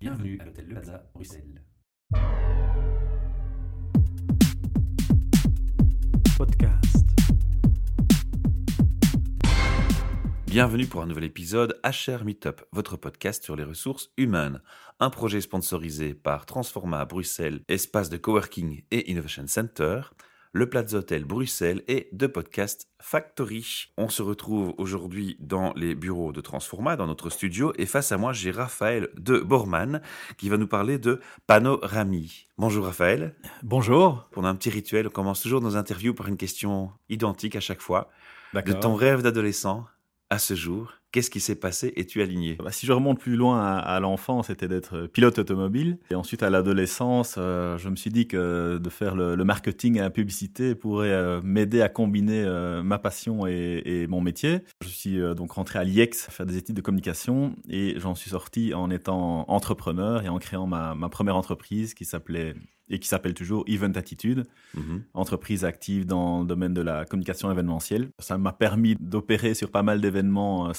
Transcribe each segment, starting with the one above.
Bienvenue à l'hôtel Le Plaza, Bruxelles. Podcast. Bienvenue pour un nouvel épisode HR Meetup, votre podcast sur les ressources humaines. Un projet sponsorisé par Transforma Bruxelles, espace de coworking et innovation center, le Plaza Hotel Bruxelles et The Podcast Factory. On se retrouve aujourd'hui dans les bureaux de Transforma, dans notre studio, et face à moi, j'ai Raphaël de Bormann qui va nous parler de Panorami. Bonjour Raphaël. Bonjour. On a un petit rituel, on commence toujours nos interviews par une question identique à chaque fois. De ton rêve d'adolescent à ce jour, qu'est-ce qui s'est passé Es-tu aligné Bah, si je remonte plus loin à, à l'enfance, c'était d'être pilote automobile. Et ensuite, à l'adolescence, euh, je me suis dit que de faire le, le marketing et la publicité pourrait euh, m'aider à combiner euh, ma passion et, et mon métier. Je suis euh, donc rentré à l'IEX faire des études de communication et j'en suis sorti en étant entrepreneur et en créant ma, ma première entreprise qui s'appelait et qui s'appelle toujours Event Attitude. Mhm. entreprise active dans le domaine de la communication événementielle. Ça m'a permis d'opérer sur pas mal d'événements euh,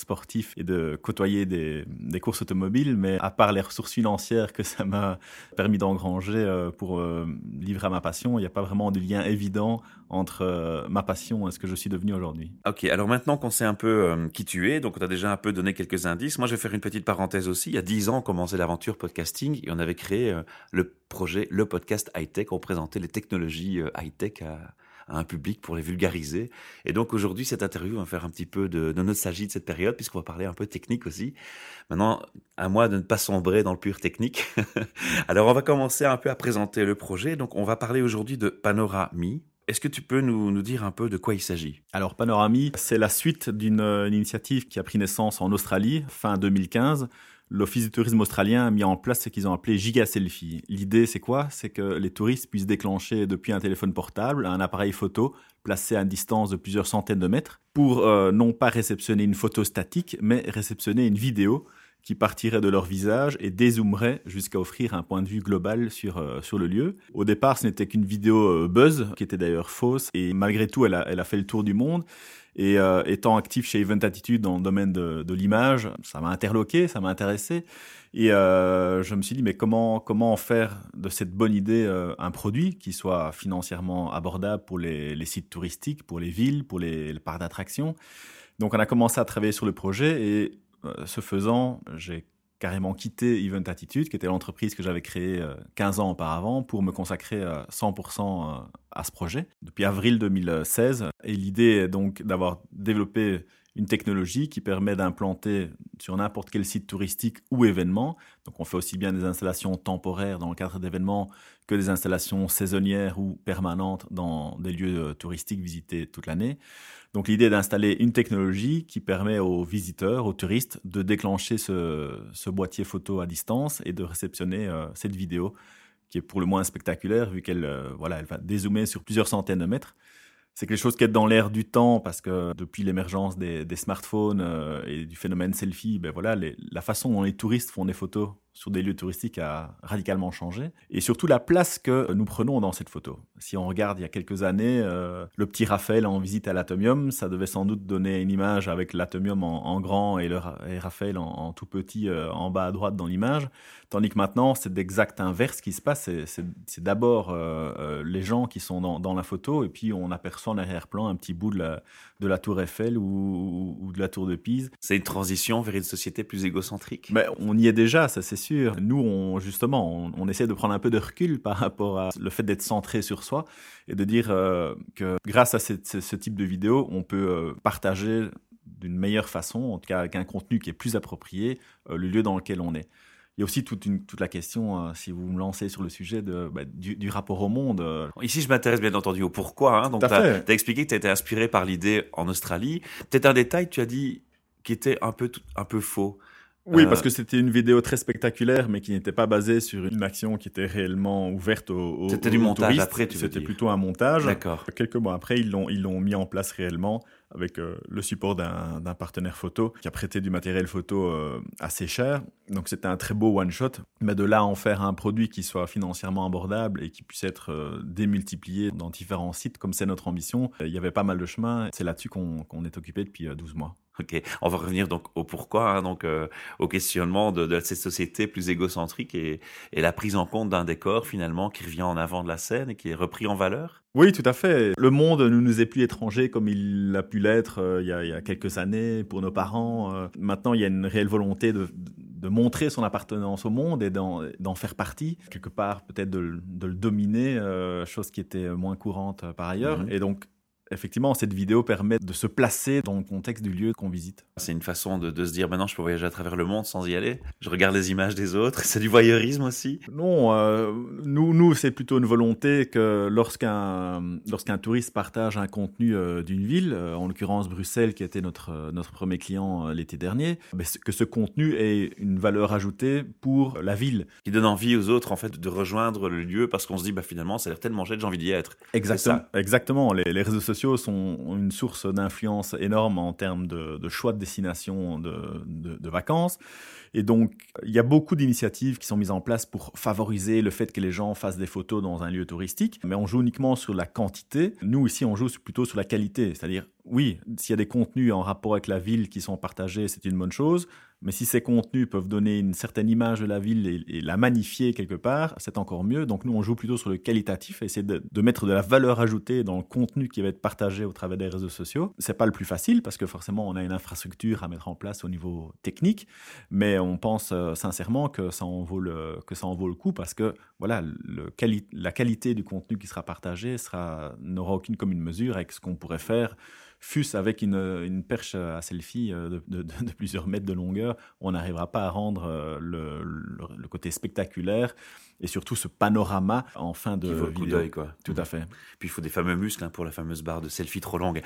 et de côtoyer des, courses automobiles, mais à part les ressources financières que ça m'a permis d'engranger euh, pour euh, livrer à ma passion, il n'y a pas vraiment de lien évident entre euh, ma passion et ce que je suis devenu aujourd'hui. Ok, alors maintenant qu'on sait un peu qui tu es, donc on t'a déjà un peu donné quelques indices, moi je vais faire une petite parenthèse aussi. Il y a dix ans, on commençait l'aventure podcasting et on avait créé le projet, le podcast high-tech. On présentait les technologies euh, high-tech à, un public pour les vulgariser. Et donc aujourd'hui, cette interview va faire un petit peu de, de nostalgie de cette période, puisqu'on va parler un peu technique aussi. Maintenant, à moi de ne pas sombrer dans le pur technique. alors on va commencer un peu à présenter le projet. Donc on va parler aujourd'hui de Panorami. Est-ce que tu peux nous, nous dire un peu de quoi il s'agit? Alors Panorami, c'est la suite d'une euh, initiative qui a pris naissance en Australie fin 2015. L'Office du tourisme australien a mis en place ce qu'ils ont appelé Giga Selfie. L'idée, c'est quoi? C'est que les touristes puissent déclencher depuis un téléphone portable un appareil photo placé à une distance de plusieurs centaines de mètres pour euh, non pas réceptionner une photo statique, mais réceptionner une vidéo qui partirait de leur visage et dézoomerait jusqu'à offrir un point de vue global sur, euh, sur le lieu. Au départ, ce n'était qu'une vidéo euh, buzz, qui était d'ailleurs fausse, et malgré tout, elle a, elle a fait le tour du monde. Et euh, étant actif chez Event Attitude dans le domaine de, l'image, ça m'a interloqué, ça m'a intéressé. Et euh, je me suis dit, mais comment, comment en faire de cette bonne idée euh, un produit qui soit financièrement abordable pour les, sites touristiques, pour les villes, pour les, les parcs d'attractions? Donc on a commencé à travailler sur le projet et ce faisant, j'ai carrément quitté Event Attitude, qui était l'entreprise que j'avais créée euh, 15 ans auparavant, pour me consacrer euh, 100% euh, à ce projet depuis avril 2016. Et l'idée est donc d'avoir développé une technologie qui permet d'implanter sur n'importe quel site touristique ou événement. Donc on fait aussi bien des installations temporaires dans le cadre d'événements que des installations saisonnières ou permanentes dans des lieux euh, touristiques visités toute l'année. Donc l'idée est d'installer une technologie qui permet aux visiteurs, aux touristes, de déclencher ce, boîtier photo à distance et de réceptionner euh, cette vidéo qui est pour le moins spectaculaire vu qu'elle euh, voilà, elle va dézoomer sur plusieurs centaines de mètres. C'est quelque chose qui est dans l'air du temps parce que depuis l'émergence des, smartphones euh, et du phénomène selfie, ben voilà, la façon dont les touristes font des photos sur des lieux touristiques a radicalement changé. Et surtout la place que nous prenons dans cette photo. Si on regarde il y a quelques années, euh, le petit Raphaël en visite à l'Atomium, ça devait sans doute donner une image avec l'Atomium en, en grand et, le, et Raphaël en, en tout petit euh, en bas à droite dans l'image. Tandis que maintenant, c'est d'exact inverse qui se passe. C'est- d'abord euh, euh, les gens qui sont dans, dans la photo et puis on aperçoit en arrière-plan un petit bout de la, de la tour Eiffel ou, ou- ou de la tour de Pise. C'est une transition vers une société plus égocentrique. Mais on y est déjà, ça c'est sûr. Nous, on, justement, on, on essaie de prendre un peu de recul par rapport à le fait d'être centré sur soi et de dire euh, que grâce à cette- ce, ce type de vidéo, on peut euh, partager d'une meilleure façon, en tout cas avec un contenu qui est plus approprié, euh, le lieu dans lequel on est. Il y a aussi toute, une, toute la question, euh, si vous me lancez sur le sujet de, bah, du, du rapport au monde. euh, Ici, je m'intéresse bien entendu au pourquoi. Hein. Donc, tu as, expliqué que tu as été inspiré par l'idée en Australie. Peut-être un détail, tu as dit, qui était un peu, un peu faux. Oui, Euh, parce que c'était une vidéo très spectaculaire, mais qui n'était pas basée sur une action qui était réellement ouverte aux, aux C'était du aux montage touristes. après, tu veux C'était plutôt un montage. D'accord. Quelques mois après, ils l'ont ils l'ont mis en place réellement avec euh, le support d'un partenaire photo qui a prêté du matériel photo euh, assez cher. Donc c'était un très beau one-shot. Mais de là à en faire un produit qui soit financièrement abordable et qui puisse être démultiplié dans différents sites, comme c'est notre ambition, il y avait pas mal de chemin. C'est là-dessus qu'on est occupé depuis 12 mois. Ok, on va revenir donc au pourquoi, hein, donc euh, au questionnement de, de, cette société plus égocentrique et, et la prise en compte d'un décor finalement qui revient en avant de la scène et qui est repris en valeur? Oui, tout à fait. Le monde ne nous est plus étranger comme il a pu l'être euh, il, y a quelques années pour nos parents. Euh. maintenant, il y a une réelle volonté de, de montrer son appartenance au monde et d'en faire partie, quelque part peut-être de, de, le dominer, chose qui était moins courante par ailleurs. Mm-hmm. Et donc effectivement, cette vidéo permet de se placer dans le contexte du lieu qu'on visite. C'est une façon de, se dire maintenant je peux voyager à travers le monde sans y aller. Je regarde les images des autres. C'est du voyeurisme aussi. Non, euh, nous, nous c'est plutôt une volonté que lorsqu'un lorsqu'un touriste partage un contenu euh, d'une ville, euh, en l'occurrence Bruxelles qui était notre notre premier client l'été dernier, que ce contenu ait une valeur ajoutée pour la ville. Qui donne envie aux autres en fait de rejoindre le lieu parce qu'on se dit bah finalement ça a l'air tellement chouette j'ai envie d'y être. Exactement. Exactement. Les, les réseaux sociaux sont une source d'influence énorme en termes de, choix de destination de, vacances. Et donc, il y a beaucoup d'initiatives qui sont mises en place pour favoriser le fait que les gens fassent des photos dans un lieu touristique. Mais on joue uniquement sur la quantité. Nous, ici, on joue plutôt sur la qualité. C'est-à-dire, oui, s'il y a des contenus en rapport avec la ville qui sont partagés, c'est une bonne chose. Mais si ces contenus peuvent donner une certaine image de la ville et, la magnifier quelque part, c'est encore mieux. Donc nous, on joue plutôt sur le qualitatif essayer de, mettre de la valeur ajoutée dans le contenu qui va être partagé au travers des réseaux sociaux. C'est pas le plus facile parce que forcément, on a une infrastructure à mettre en place au niveau technique, mais on pense euh, sincèrement que ça en vaut le, que ça en vaut le coup parce que voilà, la qualité du contenu qui sera partagé n'aura aucune commune mesure avec ce qu'on pourrait faire fût-ce avec une, une, perche à selfie euh, de, de, plusieurs mètres de longueur, on n'arrivera pas à rendre euh, le, le, côté spectaculaire et surtout ce panorama en fin de Qui d'œil, quoi. Tout à fait. Puis il faut des fameux muscles hein, pour la fameuse barre de selfie trop longue.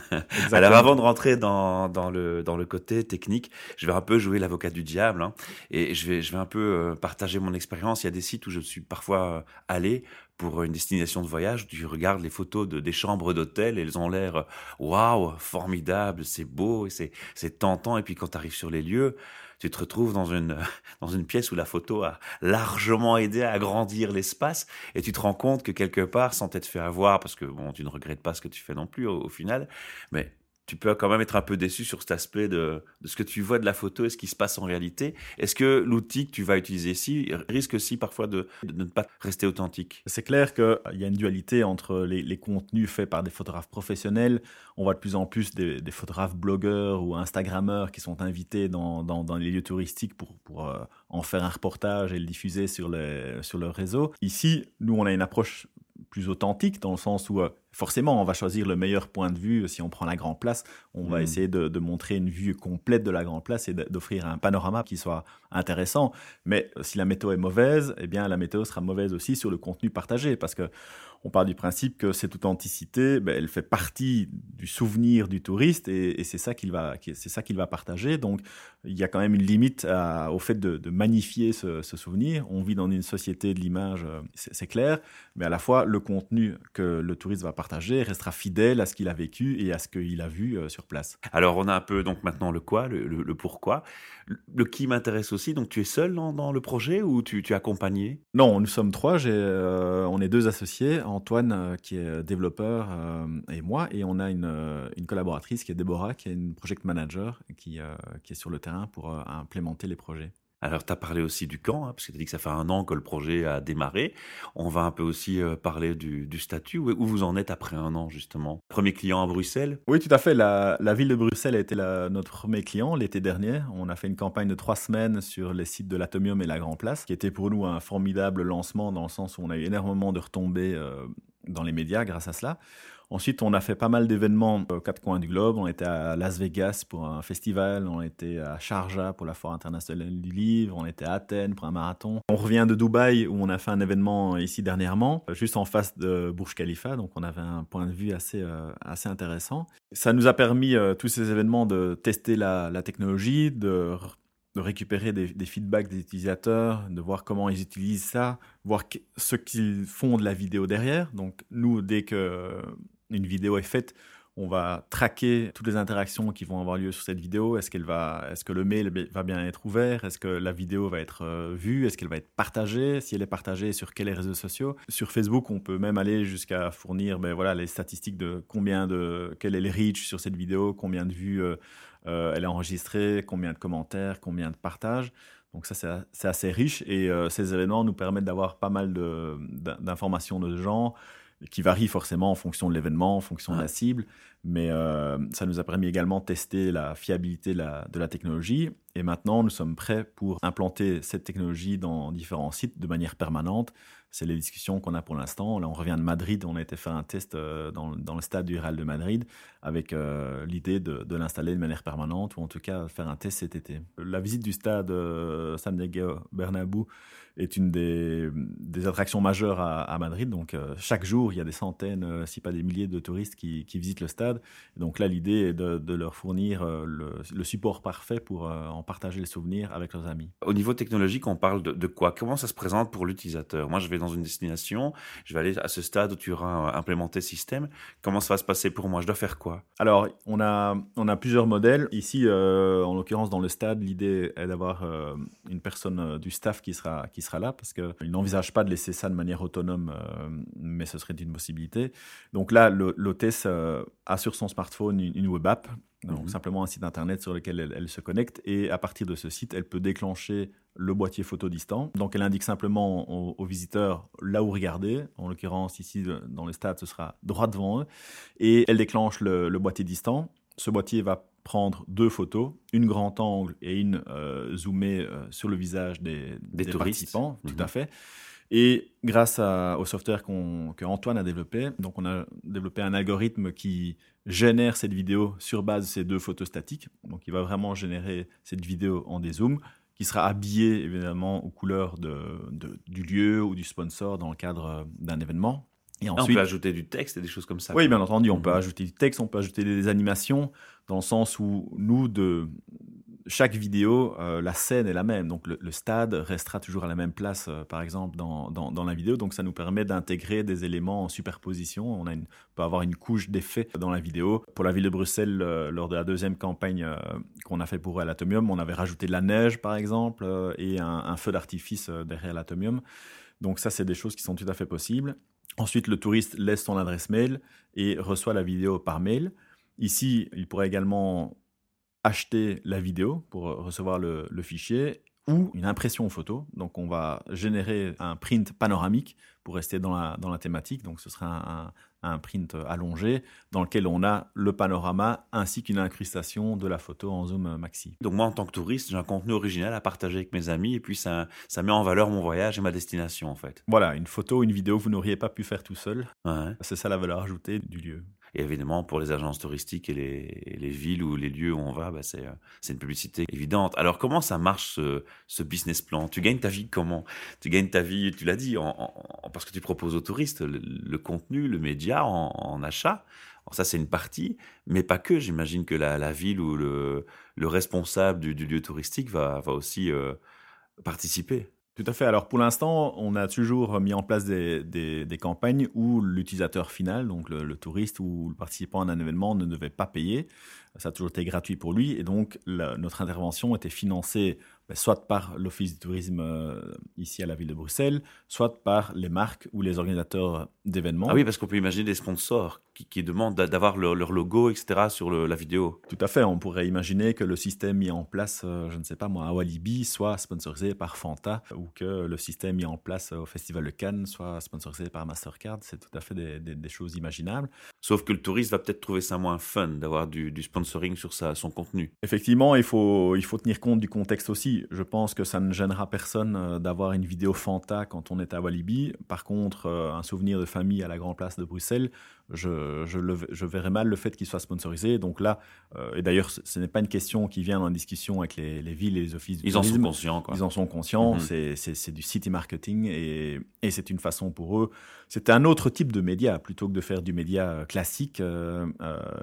Alors avant de rentrer dans, dans, le, dans le côté technique, je vais un peu jouer l'avocat du diable hein, et je vais, je vais un peu euh, partager mon expérience. Il y a des sites où je suis parfois allé pour une destination de voyage, tu regardes les photos de, des chambres d'hôtel elles ont l'air waouh, formidable, c'est beau, c'est c'est tentant. Et puis quand tu arrives sur les lieux, tu te retrouves dans une dans une pièce où la photo a largement aidé à agrandir l'espace et tu te rends compte que quelque part, sans t'être fait avoir, parce que bon, tu ne regrettes pas ce que tu fais non plus au final, mais tu peux quand même être un peu déçu sur cet aspect de, ce que tu vois de la photo et ce qui se passe en réalité. Est-ce que l'outil que tu vas utiliser ici risque aussi parfois de, ne pas rester authentique? C'est clair qu'il y a une dualité entre les, contenus faits par des photographes professionnels. On voit de plus en plus des, photographes blogueurs ou instagrammeurs qui sont invités dans, les lieux touristiques pour, pour euh, en faire un reportage et le diffuser sur, les, sur leur réseau. Ici, nous, on a une approche plus authentique dans le sens où euh, forcément on va choisir le meilleur point de vue si on prend la grande place on va mm. essayer de, montrer une vue complète de la grande place et d'offrir un panorama qui soit intéressant mais euh, si la météo est mauvaise eh bien la météo sera mauvaise aussi sur le contenu partagé parce que on part du principe que cette authenticité, ben, elle fait partie du souvenir du touriste et, c'est ça qu'il va, c'est ça qu'il va partager. Donc, il y a quand même une limite au fait de, magnifier ce, souvenir. On vit dans une société de l'image, euh, c'est clair, mais à la fois le contenu que le touriste va partager restera fidèle à ce qu'il a vécu et à ce qu'il a vu euh, sur place. Alors, on a un peu donc maintenant le quoi, le, pourquoi, le, qui m'intéresse aussi. Donc, tu es seul dans, le projet ou tu, es accompagné? Non, nous sommes trois. Euh, on est deux associés. Antoine, euh, qui est développeur, et moi. Et on a une, collaboratrice qui est Déborah, qui est une project manager, qui est sur le terrain pour implémenter les projets. Alors, tu as parlé aussi du camp, hein, parce que tu as dit que ça fait un an que le projet a démarré. On va un peu aussi euh, parler du, statut. Où, vous en êtes après un an, justement? Premier client à Bruxelles? Oui, tout à fait. La, ville de Bruxelles a été notre premier client l'été dernier. On a fait une campagne de trois semaines sur les sites de l'Atomium et la Grand Place, qui était pour nous un formidable lancement dans le sens où on a eu énormément de retombées euh, dans les médias grâce à cela. Ensuite, on a fait pas mal d'événements aux quatre coins du globe. On était à Las Vegas pour un festival, on était à Sharjah pour la Foire internationale du livre, on était à Athènes pour un marathon. On revient de Dubaï où on a fait un événement ici dernièrement, juste en face de Burj Khalifa, donc on avait un point de vue assez, euh, assez intéressant. Ça nous a permis, euh, tous ces événements, de tester la, technologie, de de récupérer des, feedbacks des utilisateurs, de voir comment ils utilisent ça, voir ce qu'ils font de la vidéo derrière. Donc nous, dès que une vidéo est faite, On va traquer toutes les interactions qui vont avoir lieu sur cette vidéo. Est-ce qu'elle va, est-ce que le mail va bien être ouvert? Est-ce que la vidéo va être euh, vue? Est-ce qu'elle va être partagée? Si elle est partagée, sur quels réseaux sociaux? Sur Facebook, on peut même aller jusqu'à fournir, ben voilà, les statistiques de combien de, quel est le reach sur cette vidéo, combien de vues euh, euh, elle est enregistrée, combien de commentaires, combien de partages. Donc ça, c'est assez riche et ces événements nous permettent d'avoir pas mal d'informations de, de gens qui varie forcément en fonction de l'événement, en fonction de la cible, mais euh, ça nous a permis également de tester la fiabilité de la, technologie. Et maintenant, nous sommes prêts pour implanter cette technologie dans différents sites de manière permanente. C'est les discussions qu'on a pour l'instant. Là, on revient de Madrid, on a été faire un test euh, dans, le stade du Real de Madrid avec euh, l'idée de, l'installer de manière permanente ou en tout cas faire un test cet été. La visite du stade San Diego Bernabéu est une des, attractions majeures à, Madrid. Donc, euh, chaque jour, il y a des centaines, euh, si pas des milliers de touristes qui visitent le stade. Donc là, l'idée est de, de, leur fournir euh, le, le, support parfait pour en partager les souvenirs avec leurs amis. Au niveau technologique, on parle de, de quoi? Comment ça se présente pour l'utilisateur? Moi, je vais dans une destination, je vais aller à ce stade où tu auras implémenté ce système. Comment ça va se passer pour moi? Je dois faire quoi? Alors, on a, on a plusieurs modèles. Ici, en l'occurrence, dans le stade, l'idée est d'avoir une personne du staff qui sera, qui sera là parce qu'il n'envisage pas de laisser ça de manière autonome, euh, mais ce serait une possibilité. Donc là, l'hôtesse euh, a sur son smartphone une, web app, donc mhm. simplement un site internet sur lequel elle, se connecte, et à partir de ce site, elle peut déclencher le boîtier photo distant. Donc elle indique simplement aux, visiteurs là où regarder, en l'occurrence ici dans le stade, ce sera droit devant eux, et elle déclenche le, le boîtier distant. Ce boîtier va prendre deux photos, une grand angle et une euh, zoomée euh, sur le visage des, des, participants, tout à mhm. fait. Et grâce à, au software que Antoine a développé, donc on a développé un algorithme qui génère cette vidéo sur base de ces deux photos statiques. Donc il va vraiment générer cette vidéo en dézoom, qui sera habillée évidemment aux couleurs de, du lieu ou du sponsor dans le cadre euh, d'un événement. Et ensuite, on peut ajouter du texte et des choses comme ça. Oui, bien entendu, on peut mhm. ajouter du texte, on peut ajouter des animations, dans le sens où nous, de chaque vidéo, euh, la scène est la même. Donc le, stade restera toujours à la même place, euh, par exemple, dans, dans, la vidéo. Donc ça nous permet d'intégrer des éléments en superposition. On, peut avoir une couche d'effet dans la vidéo. Pour la ville de Bruxelles, euh, lors de la deuxième campagne qu'on a fait pour l'Atomium, on avait rajouté de la neige, par exemple, et un, un feu d'artifice derrière l'Atomium. Donc ça, c'est des choses qui sont tout à fait possibles. Ensuite, le touriste laisse son adresse mail et reçoit la vidéo par mail. Ici, il pourrait également acheter la vidéo pour recevoir le, fichier ou une impression photo. Donc, on va générer un print panoramique pour rester dans la, dans la thématique. Donc, ce sera un, un print allongé dans lequel on a le panorama ainsi qu'une incrustation de la photo en zoom maxi. Donc moi en tant que touriste, j'ai un contenu original à partager avec mes amis et puis ça, ça met en valeur mon voyage et ma destination en fait. Voilà, une photo, une vidéo vous n'auriez pas pu faire tout seul. C'est ça la valeur ajoutée du lieu. Et évidemment, pour les agences touristiques et les, les villes ou les lieux où on va, bah c'est une publicité évidente. Alors, comment ça marche ce, business plan? Tu gagnes ta vie comment? Tu gagnes ta vie, tu l'as dit, parce que tu proposes aux touristes le, contenu, le média en, achat. ça, c'est une partie, mais pas que. J'imagine que la, ville ou le, le responsable du, lieu touristique va, va aussi euh, participer. Tout à fait. Alors pour l'instant, on a toujours mis en place des, campagnes où l'utilisateur final, donc le, touriste ou le participant à un événement, ne devait pas payer. Ça a toujours été gratuit pour lui. Et donc notre intervention était financée ben, soit par l'Office du tourisme euh, ici à la ville de Bruxelles, soit par les marques ou les organisateurs d'événements. Ah oui, parce qu'on peut imaginer des sponsors qui, demandent d'avoir leur, logo, etc. sur la vidéo. Tout à fait. On pourrait imaginer que le système mis en place, euh, je ne sais pas moi, à Walibi, soit sponsorisé par Fanta, ou que le système mis en place au Festival de Cannes soit sponsorisé par Mastercard. C'est tout à fait des, choses imaginables. Sauf que le touriste va peut-être trouver ça moins fun d'avoir du, sponsoring sur sa, son contenu. Effectivement, il faut, il faut tenir compte du contexte aussi je pense que ça ne gênera personne euh, d'avoir une vidéo Fanta quand on est à Walibi. Par contre, euh, un souvenir de famille à la Grand Place de Bruxelles, je, je, verrais mal le fait qu'il soit sponsorisé. Donc là, euh, et d'ailleurs, ce, n'est pas une question qui vient en discussion avec les, villes et les offices Ils en sont conscients. Ils en sont conscients. Mhm. C'est du city marketing et, c'est une façon pour eux. C'est un autre type de média plutôt que de faire du média euh, classique. Euh,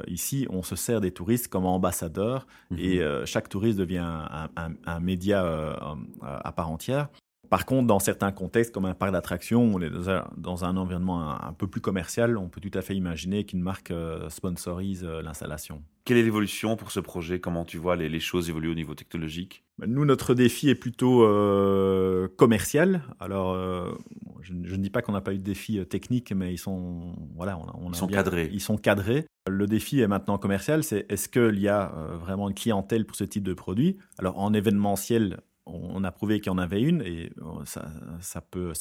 ici, on se sert des touristes comme ambassadeurs mhm. et chaque touriste devient un, un média à part entière. Par contre, dans certains contextes, comme un parc d'attractions, on est dans un, environnement un, peu plus commercial, on peut tout à fait imaginer qu'une marque euh, sponsorise euh, l'installation. Quelle est l'évolution pour ce projet? Comment tu vois les, choses évoluer au niveau technologique? Ben, Nous, notre défi est plutôt euh, commercial. Alors, je, ne dis pas qu'on n'a pas eu de défi technique, mais ils sont, voilà, on, ils sont cadrés. Ils sont cadrés. Le défi est maintenant commercial. C'est est-ce qu'il y a vraiment une clientèle pour ce type de produit? Alors, en événementiel, on a prouvé qu'il y en avait une et euh, ça, peut,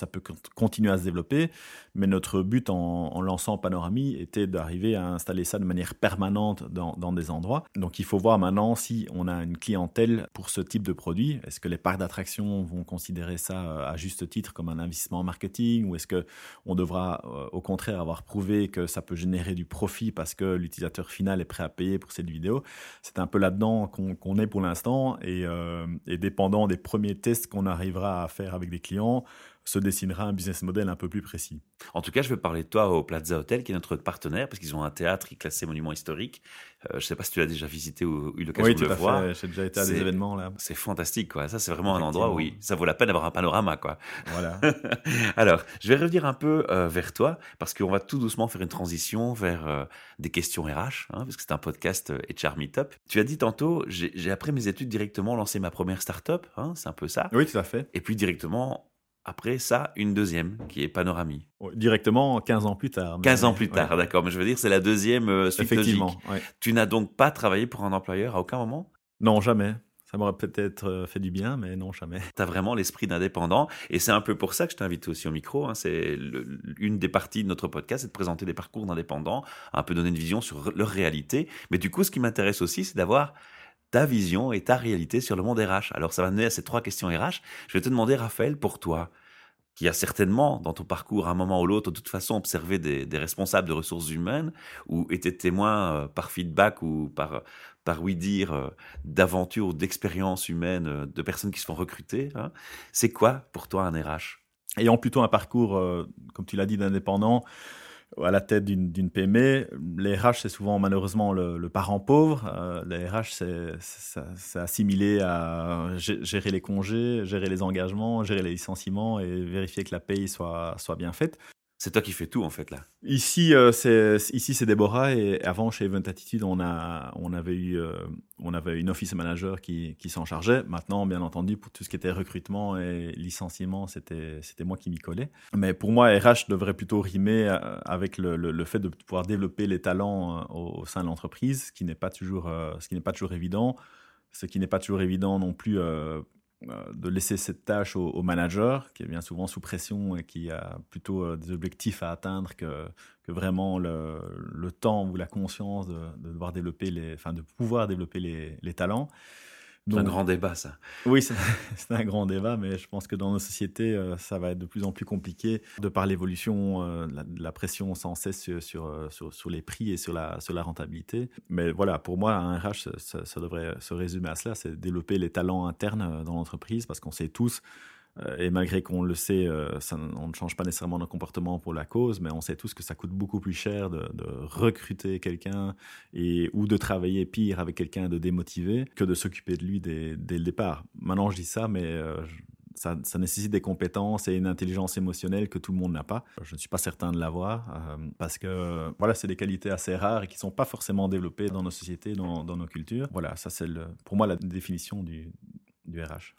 continuer à se développer. Mais notre but en, lançant Panorami était d'arriver à installer ça de manière permanente dans, des endroits. Donc il faut voir maintenant si on a une clientèle pour ce type de produit. Est-ce que les parcs d'attractions vont considérer ça euh, à juste titre comme un investissement marketing ou est-ce qu'on devra euh, au contraire avoir prouvé que ça peut générer du profit parce que l'utilisateur final est prêt à payer pour cette vidéo? C'est un peu là-dedans qu'on est pour l'instant et, et dépendant des premiers tests qu'on arrivera à faire avec des clients, se dessinera un business model un peu plus précis. En tout cas, je veux parler de toi au Plaza Hotel, qui est notre partenaire, parce qu'ils ont un théâtre qui est classé monument historique. Euh, je ne sais pas si tu l'as déjà visité ou eu l'occasion de le voir. Oui, J'ai déjà été à des événements là. C'est fantastique, quoi. Ça, c'est vraiment un endroit où oui, ça vaut la peine d'avoir un panorama, quoi. Voilà. Alors, je vais revenir un peu euh, vers toi, parce qu'on va tout doucement faire une transition vers euh, des questions RH, hein, parce que c'est un podcast HR Meetup. Tu as dit tantôt, j'ai après mes études directement lancé ma première start-up, hein, c'est un peu ça. Oui, tout à fait. Et puis directement après ça, une deuxième, qui est Panorami. Directement 15 ans plus tard. 15 ans plus tard, d'accord. Mais je veux dire, c'est la deuxième euh, suite Effectivement, Tu n'as donc pas travaillé pour un employeur à aucun moment? Non, jamais. Ça m'aurait peut-être euh, fait du bien, mais non, jamais. Tu as vraiment l'esprit d'indépendant. Et c'est un peu pour ça que je t'invite aussi au micro. Hein. C'est une des parties de notre podcast, c'est de présenter des parcours d'indépendants, un peu donner une vision sur leur réalité. Mais du coup, ce qui m'intéresse aussi, c'est d'avoir ta vision et ta réalité sur le monde RH. Alors ça va mener à ces trois questions RH. Je vais te demander, Raphaël, pour toi, qui a certainement, dans ton parcours, à un moment ou l'autre, de toute façon, observé des, responsables de ressources humaines ou été témoin euh, par feedback ou par, par oui dire euh, d'aventures ou d'expériences humaines euh, de personnes qui se font recruter. Hein. C'est quoi pour toi un RH Ayant plutôt un parcours, comme tu l'as dit, d'indépendant, à la tête d'une PME. Les RH, c'est souvent malheureusement le, parent pauvre. Euh, les RH, c'est assimilé à gérer les congés, gérer les engagements, gérer les licenciements et vérifier que la paye soit, soit bien faite. C'est toi qui fais tout en fait là. Ici, euh, c'est ici c'est Déborah et avant chez Event Attitude, on a on avait eu euh, on avait une office manager qui, qui s'en chargeait. Maintenant, bien entendu, pour tout ce qui était recrutement et licenciement, c'était c'était moi qui m'y collais. Mais pour moi, RH devrait plutôt rimer euh, avec le, le, fait de pouvoir développer les talents au, sein de l'entreprise, ce qui n'est pas toujours ce qui n'est pas toujours évident, ce qui n'est pas toujours évident non plus de laisser cette tâche au, manager, qui est bien souvent sous pression et qui a plutôt euh, des objectifs à atteindre que, que vraiment le, le, temps ou la conscience de, de, devoir développer les, enfin de pouvoir développer les, les talents. C'est un grand débat, ça. Oui, c'est un grand débat, mais je pense que dans nos sociétés, euh, ça va être de plus en plus compliqué de par l'évolution, euh, la, pression sans cesse sur, euh, sur, sur, les prix et sur la, sur la rentabilité. Mais voilà, pour moi, un RH, ça, ça devrait se résumer à cela, c'est développer les talents internes dans l'entreprise, parce qu'on sait tous et malgré qu'on le sait, euh, on ne change pas nécessairement nos comportements pour la cause, mais on sait tous que ça coûte beaucoup plus cher de, recruter quelqu'un ou de travailler pire avec quelqu'un de démotivé que de s'occuper de lui dès, le départ. Maintenant, je dis ça, mais euh, ça, nécessite des compétences et une intelligence émotionnelle que tout le monde n'a pas. Je ne suis pas certain de l'avoir parce que voilà, c'est des qualités assez rares et qui ne sont pas forcément développées dans nos sociétés, dans, dans nos cultures. Voilà, ça c'est pour moi la définition du,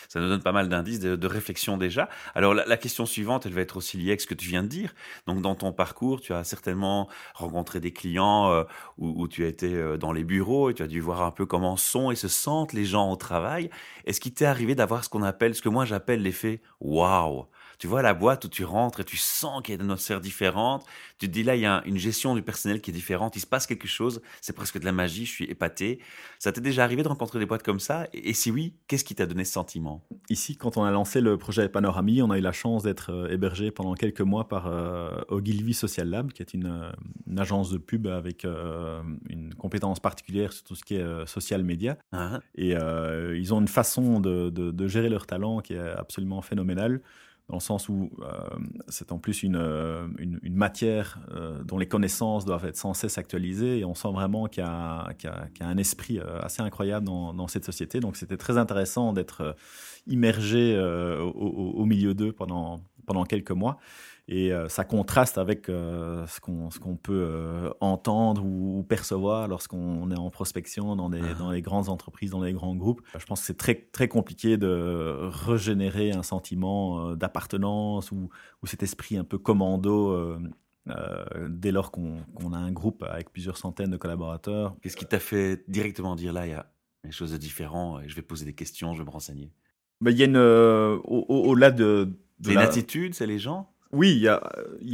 Ça nous donne pas mal d'indices de, réflexion déjà. Alors la, question suivante, elle va être aussi liée avec ce que tu viens de dire. Donc dans ton parcours, tu as certainement rencontré des clients euh, où, tu as été euh, dans les bureaux et tu as dû voir un peu comment sont et se sentent les gens au travail. Est-ce qu'il t'est arrivé d'avoir ce qu'on appelle, ce que moi j'appelle l'effet waouh tu vois la boîte où tu rentres et tu sens qu'il y a une atmosphère différente. Tu te dis là, il y a une gestion du personnel qui est différente. Il se passe quelque chose. C'est presque de la magie. Je suis épaté. Ça t'est déjà arrivé de rencontrer des boîtes comme ça? Et, si oui, qu'est-ce qui t'a donné ce sentiment? Ici, quand on a lancé le projet Panorami, on a eu la chance d'être euh, hébergé pendant quelques mois par euh, Ogilvy Social Lab, qui est une, euh, agence de pub avec une compétence particulière sur tout ce qui est social media. Ah. Et ils ont une façon de, de gérer leur talent qui est absolument phénoménale. Dans le sens où c'est en plus une, une, matière dont les connaissances doivent être sans cesse actualisées et on sent vraiment qu'il y, a, un esprit assez incroyable dans, dans cette société. Donc c'était très intéressant d'être immergé au, au, milieu d'eux pendant, pendant quelques mois. Et euh, ça contraste avec euh, ce qu'on peut euh, entendre ou, percevoir lorsqu'on est en prospection dans, des, ah. dans les grandes entreprises, dans les grands groupes. Je pense que c'est très, très compliqué de régénérer un sentiment d'appartenance ou, ou, cet esprit un peu commando. dès lors qu'on a un groupe avec plusieurs centaines de collaborateurs. Qu'est-ce qui t'a fait directement dire là, il y a des choses différentes et je vais poser des questions, je vais me renseigner? Ben, Il y a une, au-delà de, de c'est l'attitude, c'est les gens? Oui, il y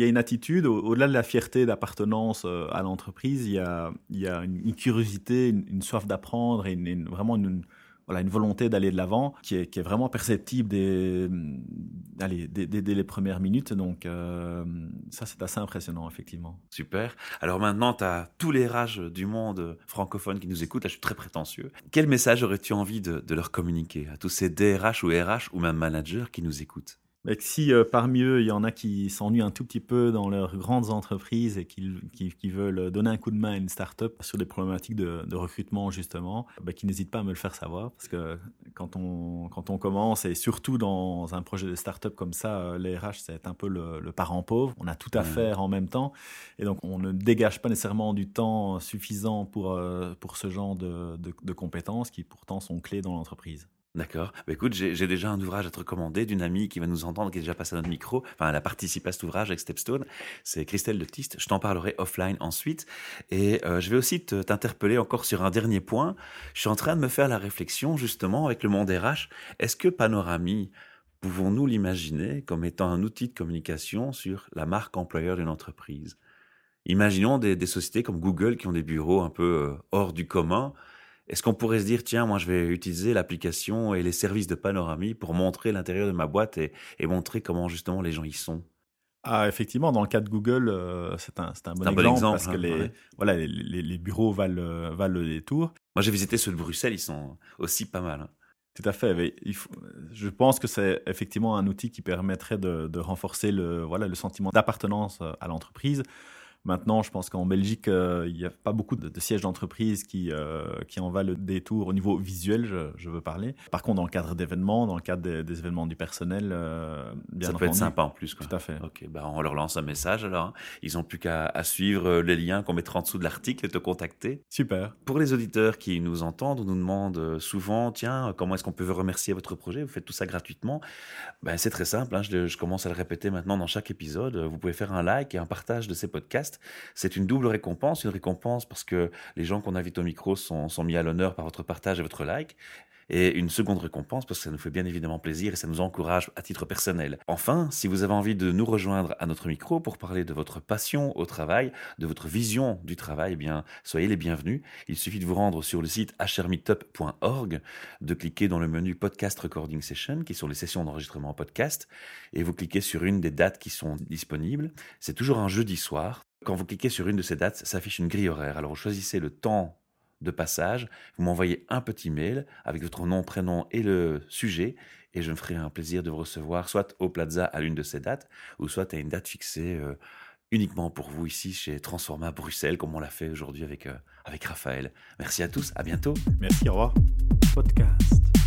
a, une attitude, au-delà de la fierté d'appartenance euh, à l'entreprise, il y a, une, curiosité, une, soif d'apprendre et une, vraiment une, volonté d'aller de l'avant qui est, vraiment perceptible dès, dès, les premières minutes. Donc euh, ça, c'est assez impressionnant, effectivement. Super. Alors maintenant, tu as tous les rages du monde francophone qui nous écoutent. Là, je suis très prétentieux. Quel message aurais-tu envie de, de leur communiquer à tous ces DRH ou RH ou même managers qui nous écoutent? Mais si euh, parmi eux, il y en a qui s'ennuient un tout petit peu dans leurs grandes entreprises et qui, qui, veulent donner un coup de main à une start-up sur des problématiques de, recrutement, justement, bah, qui n'hésitent pas à me le faire savoir. Parce que quand on, quand on commence, et surtout dans un projet de start-up comme ça, euh, les RH, c'est un peu le, parent pauvre. On a tout à faire en même temps. Et donc, on ne dégage pas nécessairement du temps suffisant pour, euh, pour ce genre de, de compétences qui pourtant sont clés dans l'entreprise. D'accord. Bah, écoute, j'ai déjà un ouvrage à te recommander d'une amie qui va nous entendre, qui est déjà passée à notre micro. Enfin, elle a participé à cet ouvrage avec Stepstone. C'est Christelle de Tiste. Je t'en parlerai offline ensuite. Et euh, je vais aussi t'interpeller encore sur un dernier point. Je suis en train de me faire la réflexion, justement, avec le monde RH. Est-ce que Panorami, pouvons-nous l'imaginer comme étant un outil de communication sur la marque employeur d'une entreprise? Imaginons des, des, sociétés comme Google qui ont des bureaux un peu euh, hors du commun est-ce qu'on pourrait se dire, tiens, moi je vais utiliser l'application et les services de Panorami pour montrer l'intérieur de ma boîte et, montrer comment justement les gens y sont? Ah, effectivement, dans le cas de Google, euh, c'est un, un, bon, exemple, parce que hein, les, voilà, les, bureaux valent, euh, valent le détour. Moi, j'ai visité ceux de Bruxelles, ils sont aussi pas mal. Hein. Tout à fait. il faut, je pense que c'est effectivement un outil qui permettrait de, de renforcer le, voilà, le sentiment d'appartenance euh, à l'entreprise. Maintenant, je pense qu'en Belgique, euh, il n'y a pas beaucoup de, sièges d'entreprise qui, euh, qui en valent le détour au niveau visuel, je, veux parler. Par contre, dans le cadre d'événements, dans le cadre des, événements du personnel, euh, bien Ça peut être sympa en plus. Quoi. Tout à fait. Ok, bah on leur lance un message alors. Hein. Ils n'ont plus qu'à suivre les liens qu'on mettra en dessous de l'article et te contacter. Super. Pour les auditeurs qui nous entendent, nous demandent souvent, tiens, comment est-ce qu'on peut vous remercier votre projet? Vous faites tout ça gratuitement. Ben, c'est très simple, hein. je, je commence à le répéter maintenant dans chaque épisode. Vous pouvez faire un like et un partage de ces podcasts c'est une double récompense. Une récompense parce que les gens qu'on invite au micro sont, mis à l'honneur par votre partage et votre like et une seconde récompense parce que ça nous fait bien évidemment plaisir et ça nous encourage à titre personnel. Enfin, si vous avez envie de nous rejoindre à notre micro pour parler de votre passion au travail, de votre vision du travail, eh bien, soyez les bienvenus. Il suffit de vous rendre sur le site hrmeetup.org, de cliquer dans le menu Podcast Recording Session qui sont les sessions d'enregistrement podcast et vous cliquez sur une des dates qui sont disponibles. C'est toujours un jeudi soir. Quand vous cliquez sur une de ces dates, ça affiche une grille horaire. Alors vous choisissez le temps de passage, vous m'envoyez un petit mail avec votre nom, prénom et le sujet, et je me ferai un plaisir de vous recevoir soit au Plaza à l'une de ces dates, ou soit à une date fixée euh, uniquement pour vous ici chez Transforma Bruxelles, comme on l'a fait aujourd'hui avec, euh, avec Raphaël. Merci à tous, à bientôt. Merci, au revoir. Podcast.